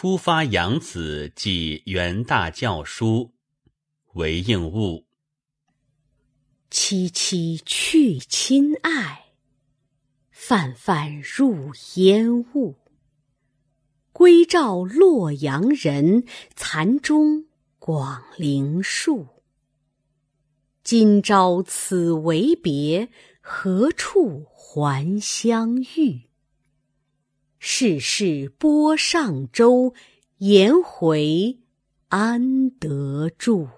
出发养子即元大教书，为应物。萋萋去亲爱，泛泛入烟雾。归照洛阳人，残钟广陵树。今朝此为别，何处还相遇？世事波上舟，颜回安得住？